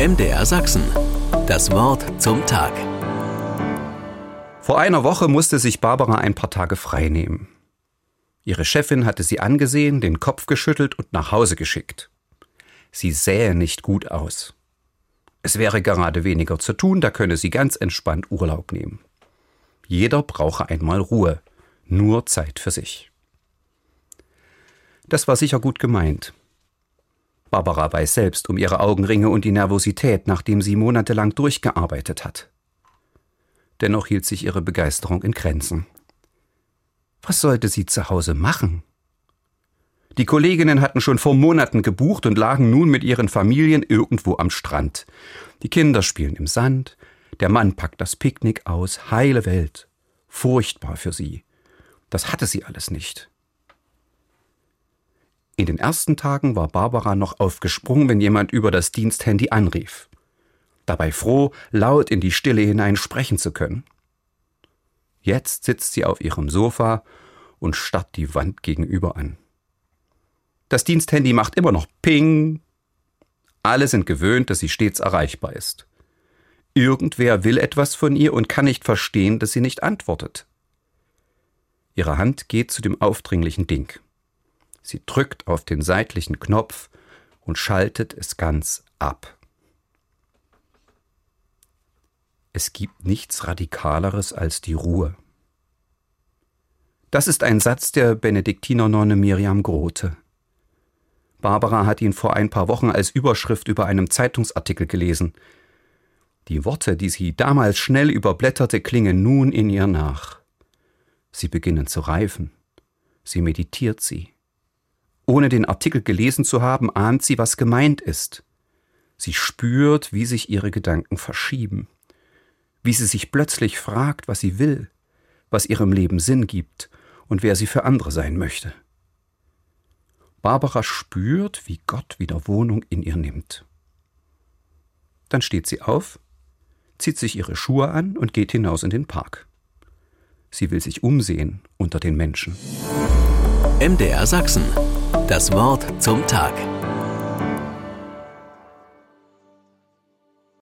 MDR Sachsen. Das Wort zum Tag. Vor einer Woche musste sich Barbara ein paar Tage frei nehmen. Ihre Chefin hatte sie angesehen, den Kopf geschüttelt und nach Hause geschickt. Sie sähe nicht gut aus. Es wäre gerade weniger zu tun, da könne sie ganz entspannt Urlaub nehmen. Jeder brauche einmal Ruhe, nur Zeit für sich. Das war sicher gut gemeint. Barbara weiß selbst um ihre Augenringe und die Nervosität, nachdem sie monatelang durchgearbeitet hat. Dennoch hielt sich ihre Begeisterung in Grenzen. Was sollte sie zu Hause machen? Die Kolleginnen hatten schon vor Monaten gebucht und lagen nun mit ihren Familien irgendwo am Strand. Die Kinder spielen im Sand, der Mann packt das Picknick aus, heile Welt. Furchtbar für sie. Das hatte sie alles nicht. In den ersten Tagen war Barbara noch aufgesprungen, wenn jemand über das Diensthandy anrief. Dabei froh, laut in die Stille hinein sprechen zu können. Jetzt sitzt sie auf ihrem Sofa und starrt die Wand gegenüber an. Das Diensthandy macht immer noch Ping. Alle sind gewöhnt, dass sie stets erreichbar ist. Irgendwer will etwas von ihr und kann nicht verstehen, dass sie nicht antwortet. Ihre Hand geht zu dem aufdringlichen Ding. Sie drückt auf den seitlichen Knopf und schaltet es ganz ab. Es gibt nichts Radikaleres als die Ruhe. Das ist ein Satz der Benediktinernonne Miriam Grote. Barbara hat ihn vor ein paar Wochen als Überschrift über einem Zeitungsartikel gelesen. Die Worte, die sie damals schnell überblätterte, klingen nun in ihr nach. Sie beginnen zu reifen. Sie meditiert sie. Ohne den Artikel gelesen zu haben, ahnt sie, was gemeint ist. Sie spürt, wie sich ihre Gedanken verschieben, wie sie sich plötzlich fragt, was sie will, was ihrem Leben Sinn gibt und wer sie für andere sein möchte. Barbara spürt, wie Gott wieder Wohnung in ihr nimmt. Dann steht sie auf, zieht sich ihre Schuhe an und geht hinaus in den Park. Sie will sich umsehen unter den Menschen. MDR Sachsen. Das Wort zum Tag.